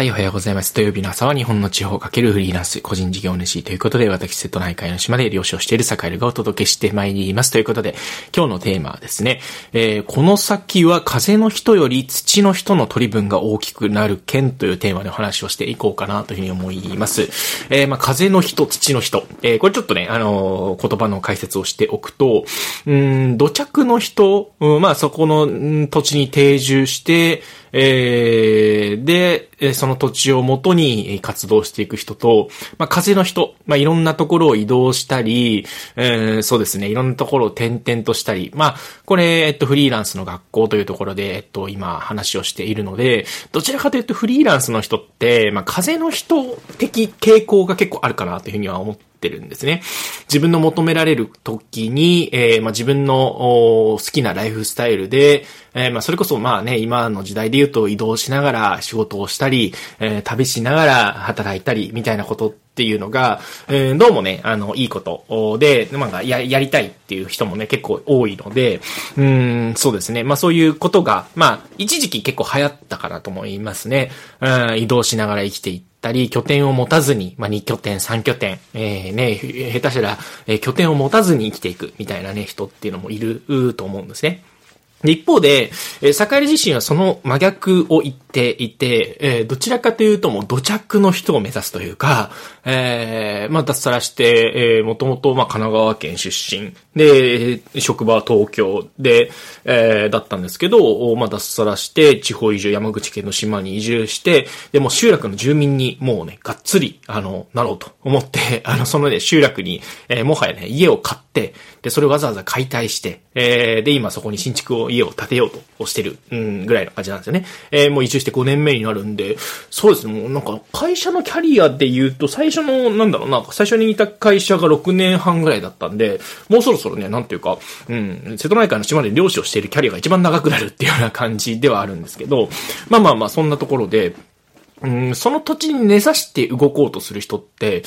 はい、おはようございます。土曜日の朝は日本の地方かけるフリーランス、個人事業主ということで、私、瀬戸内海の島で漁師をしている坂井がお届けしてまいります。ということで、今日のテーマはですね、えー、この先は風の人より土の人の取り分が大きくなる件というテーマでお話をしていこうかなというふうに思います。えー、まあ、風の人、土の人。えー、これちょっとね、あの、言葉の解説をしておくと、うん、土着の人、うん、まあ、そこの、ん、土地に定住して、えー、で、その土地をもとに活動していく人と、まあ、風の人、まあ、いろんなところを移動したり、えー、そうですね、いろんなところを転々としたり、まあ、これ、えっと、フリーランスの学校というところで、えっと、今話をしているので、どちらかというとフリーランスの人って、まあ、風の人的傾向が結構あるかなというふうには思ってってるんですね。自分の求められる時に、えー、まあ、自分の好きなライフスタイルで、えー、まあ、それこそまあね、今の時代で言うと移動しながら仕事をしたり、えー、旅しながら働いたり、みたいなことっていうのが、えー、どうもね、あの、いいことで、まあ、や、やりたいっていう人もね、結構多いので、うん、そうですね。まあ、そういうことが、まあ、一時期結構流行ったかなと思いますね。うん、移動しながら生きていって、たり、拠点を持たずに、まあ、2拠点、3拠点、えー、ね、下手したら、えー、拠点を持たずに生きていくみたいなね、人っていうのもいると思うんですね。一方で、えー、坂井自身はその真逆を言っていて、えー、どちらかというともう土着の人を目指すというか、えー、まあ脱サラして、えー、もともとまあ神奈川県出身。で、職場は東京で、えー、だったんですけど、まあ脱サラして地方移住、山口県の島に移住して、でも集落の住民にもうね、がっつり、あの、なろうと思って、あの、そのね、集落に、えー、もはやね、家を買って、で、それをわざわざ解体して、えー、で、今そこに新築を、家を建てようとしてる、うん、ぐらいの感じなんですよね。えー、もう移住して5年目になるんで、そうですね、もうなんか、会社のキャリアで言うと、最初の、なんだろうな、最初にいた会社が6年半ぐらいだったんで、もうそろそろね、なんていうか、うん、瀬戸内海の島で漁師をしているキャリアが一番長くなるっていうような感じではあるんですけど、まあまあまあ、そんなところで、うん、その土地に根ざして動こうとする人って、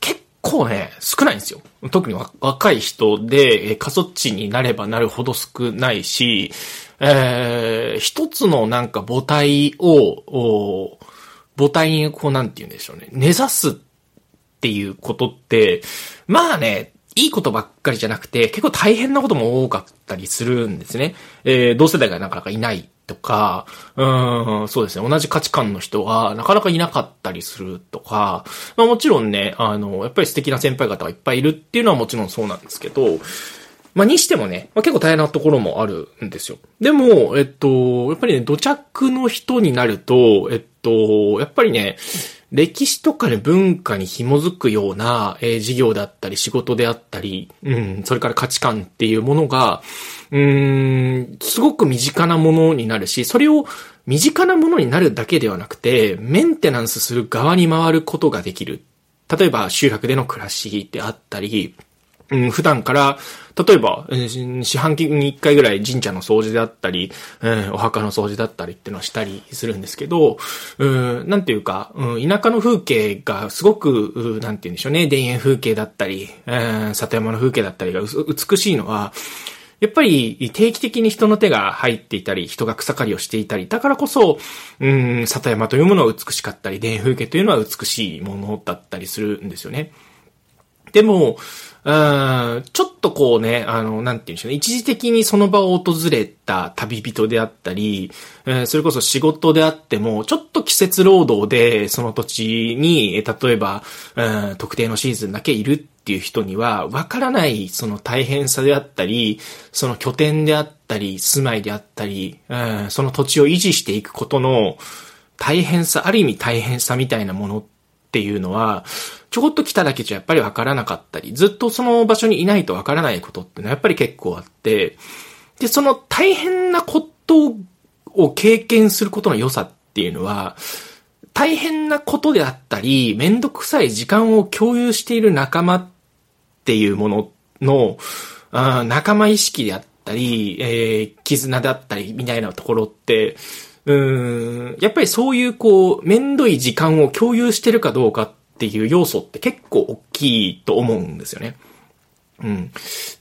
結構ね、少ないんですよ。特に若い人で、過疎地になればなるほど少ないし、えー、一つのなんか母体を、母体にこうなんて言うんでしょうね、根ざすっていうことって、まあね、いいことばっかりじゃなくて、結構大変なことも多かったりするんですね。えー、同世代がなかなかいないとか、うん、そうですね、同じ価値観の人がなかなかいなかったりするとか、まあもちろんね、あの、やっぱり素敵な先輩方がいっぱいいるっていうのはもちろんそうなんですけど、まあ、にしてもね、まあ、結構大変なところもあるんですよ。でも、えっと、やっぱりね、土着の人になると、えっと、やっぱりね、歴史とかね、文化に紐づくような、えー、事業だったり、仕事であったり、うん、それから価値観っていうものが、うん、すごく身近なものになるし、それを身近なものになるだけではなくて、メンテナンスする側に回ることができる。例えば、集落での暮らしであったり、うん、普段から、例えば、四半期に一回ぐらい神社の掃除であったり、うん、お墓の掃除だったりっていうのをしたりするんですけど、うん、なんていうか、うん、田舎の風景がすごく、なんて言うんでしょうね、田園風景だったり、うん、里山の風景だったりが美しいのは、やっぱり定期的に人の手が入っていたり、人が草刈りをしていたり、だからこそ、うん、里山というものは美しかったり、田園風景というのは美しいものだったりするんですよね。でも、うん、ちょっとこうね、あの、なんて言うんでしょうね。一時的にその場を訪れた旅人であったり、えー、それこそ仕事であっても、ちょっと季節労働でその土地に、例えば、うん、特定のシーズンだけいるっていう人には、わからないその大変さであったり、その拠点であったり、住まいであったり、うん、その土地を維持していくことの大変さ、ある意味大変さみたいなものってっていうのは、ちょこっと来ただけじゃやっぱりわからなかったり、ずっとその場所にいないとわからないことってのはやっぱり結構あって、で、その大変なことを経験することの良さっていうのは、大変なことであったり、めんどくさい時間を共有している仲間っていうものの、あ仲間意識であったり、えー、絆であったりみたいなところって、うん、やっぱりそういうこう、めんどい時間を共有してるかどうかっていう要素って結構大きいと思うんですよね。うん。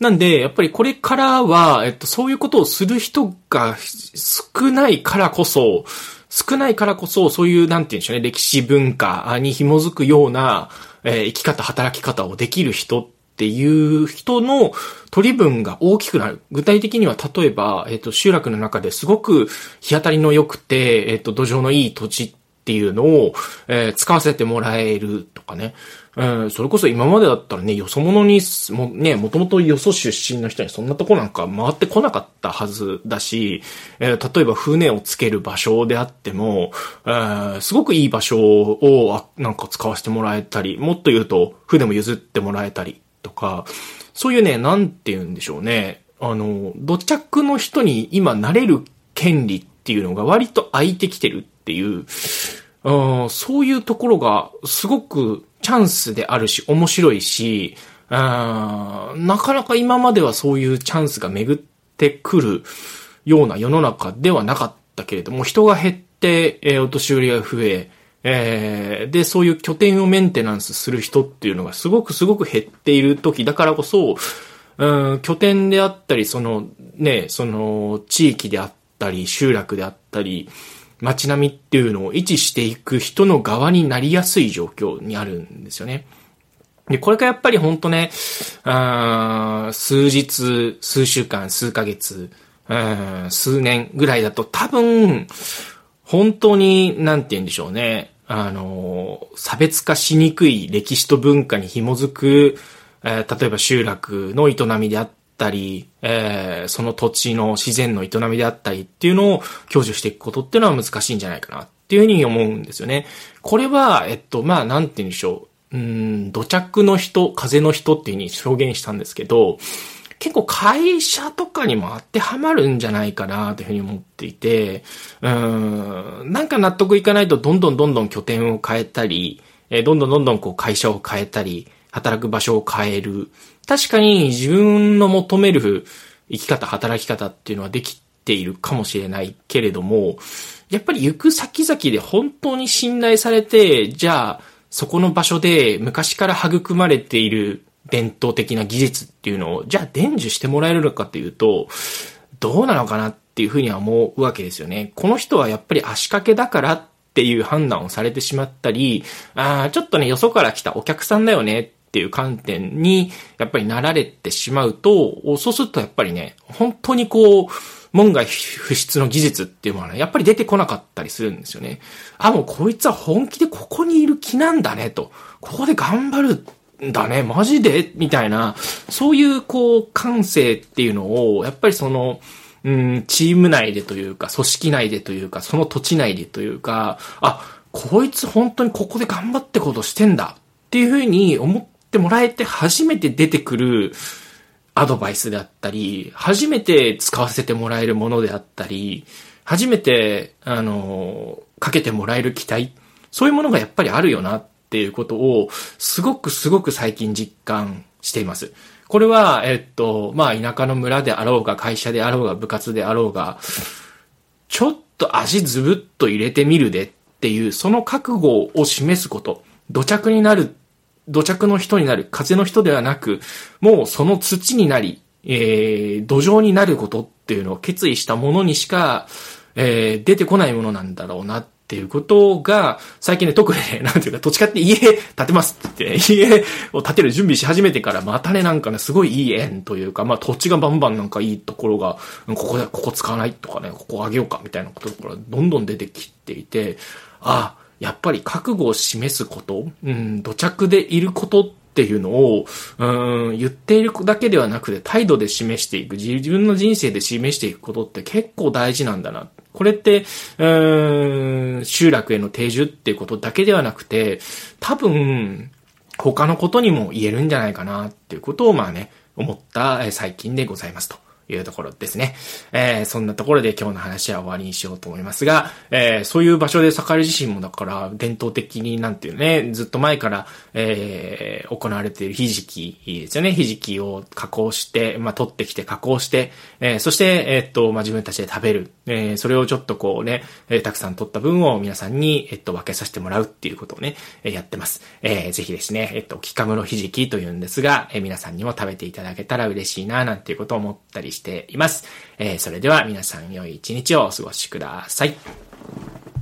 なんで、やっぱりこれからは、えっと、そういうことをする人が少ないからこそ、少ないからこそ、そういう、なんて言うんでしょうね、歴史文化に紐づくような、えー、生き方、働き方をできる人っっていう人の取り分が大きくなる。具体的には、例えば、えっ、ー、と、集落の中ですごく日当たりの良くて、えっ、ー、と、土壌のいい土地っていうのを、えー、使わせてもらえるとかね。うん、それこそ今までだったらね、よそ者に、も、ね、もともとよそ出身の人にそんなとこなんか回ってこなかったはずだし、えー、例えば船をつける場所であっても、えー、すごくいい場所を、なんか使わせてもらえたり、もっと言うと、船も譲ってもらえたりとか、そういうね、なんて言うんでしょうね。あの、土着の人に今なれる権利っていうのが割と空いてきてるっていう、うん、そういうところがすごくチャンスであるし、面白いし、うん、なかなか今まではそういうチャンスが巡ってくるような世の中ではなかったけれども、人が減って、えー、お年寄りが増え、えー、で、そういう拠点をメンテナンスする人っていうのがすごくすごく減っている時だからこそ、うん、拠点であったり、その、ね、その、地域であったり、集落であったり、街並みっていうのを維持していく人の側になりやすい状況にあるんですよね。で、これがやっぱりほんとね、あ数日、数週間、数ヶ月、数年ぐらいだと多分、本当に、なんて言うんでしょうね。あの、差別化しにくい歴史と文化に紐づく、えー、例えば集落の営みであったり、えー、その土地の自然の営みであったりっていうのを享受していくことっていうのは難しいんじゃないかなっていうふうに思うんですよね。これは、えっと、まあ、なんて言うんでしょう。うん、土着の人、風の人っていうふうに表現したんですけど、結構会社とかにも当てはまるんじゃないかなというふうに思っていて、うん、なんか納得いかないとどんどんどんどん拠点を変えたり、え、どんどんどんどんこう会社を変えたり、働く場所を変える。確かに自分の求める生き方、働き方っていうのはできているかもしれないけれども、やっぱり行く先々で本当に信頼されて、じゃあ、そこの場所で昔から育まれている伝統的な技術っていうのを、じゃあ伝授してもらえるのかっていうと、どうなのかなっていうふうには思うわけですよね。この人はやっぱり足掛けだからっていう判断をされてしまったり、ああ、ちょっとね、よそから来たお客さんだよねっていう観点に、やっぱりなられてしまうと、そうするとやっぱりね、本当にこう、門外不出の技術っていうものはね、やっぱり出てこなかったりするんですよね。あ、もうこいつは本気でここにいる気なんだね、と。ここで頑張るだね、マジで？みたいな、そういうこう、感性っていうのを、やっぱりその、うん、チーム内でというか、組織内でというか、その土地内でというか、あ、こいつ本当にここで頑張ってことしてんだっていうふうに思ってもらえて初めて出てくるアドバイスであったり、初めて使わせてもらえるものであったり、初めて、あの、かけてもらえる期待、そういうものがやっぱりあるよなっっていうことを、すごくすごく最近実感しています。これは、えっと、まあ、田舎の村であろうが、会社であろうが、部活であろうが、ちょっと足ずぶっと入れてみるでっていう、その覚悟を示すこと、土着になる土着の人になる、風の人ではなく、もうその土になり、えー、土壌になることっていうのを決意したものにしか、えー、出てこないものなんだろうなっっていうことが、最近ね、特にね、なんていうか、土地買って家建てますって言って、家を建てる準備し始めてから、またね、なんかね、すごいいい縁というか、まあ土地がバンバンなんかいいところが、ここで、ここ使わないとかね、ここあげようかみたいなことから、どんどん出てきていて、あ、やっぱり覚悟を示すこと、うん、土着でいることっていうのを、うん、言っているだけではなくて態度で示していく、自分の人生で示していくことって結構大事なんだな。これって、うーん、集落への定住っていうことだけではなくて、多分、他のことにも言えるんじゃないかなっていうことを、まあね、思った最近でございますと。いうところですね。えー、そんなところで今日の話は終わりにしようと思いますが、えー、そういう場所で栄自身もだから伝統的になんていうね、ずっと前から、えー、行われているひじきですよね。ひじきを加工して、まあ、取ってきて加工して、えー、そして、えー、っと、まあ、自分たちで食べる。えー、それをちょっとこうね、えー、たくさん取った分を皆さんに、えっと、分けさせてもらうっていうことをね、えー、やってます。えー、ぜひですね、えっと、キカムロひじきというんですが、えー、皆さんにも食べていただけたら嬉しいな、なんていうことを思ったりしています。えー、それでは皆さん良い一日をお過ごしください。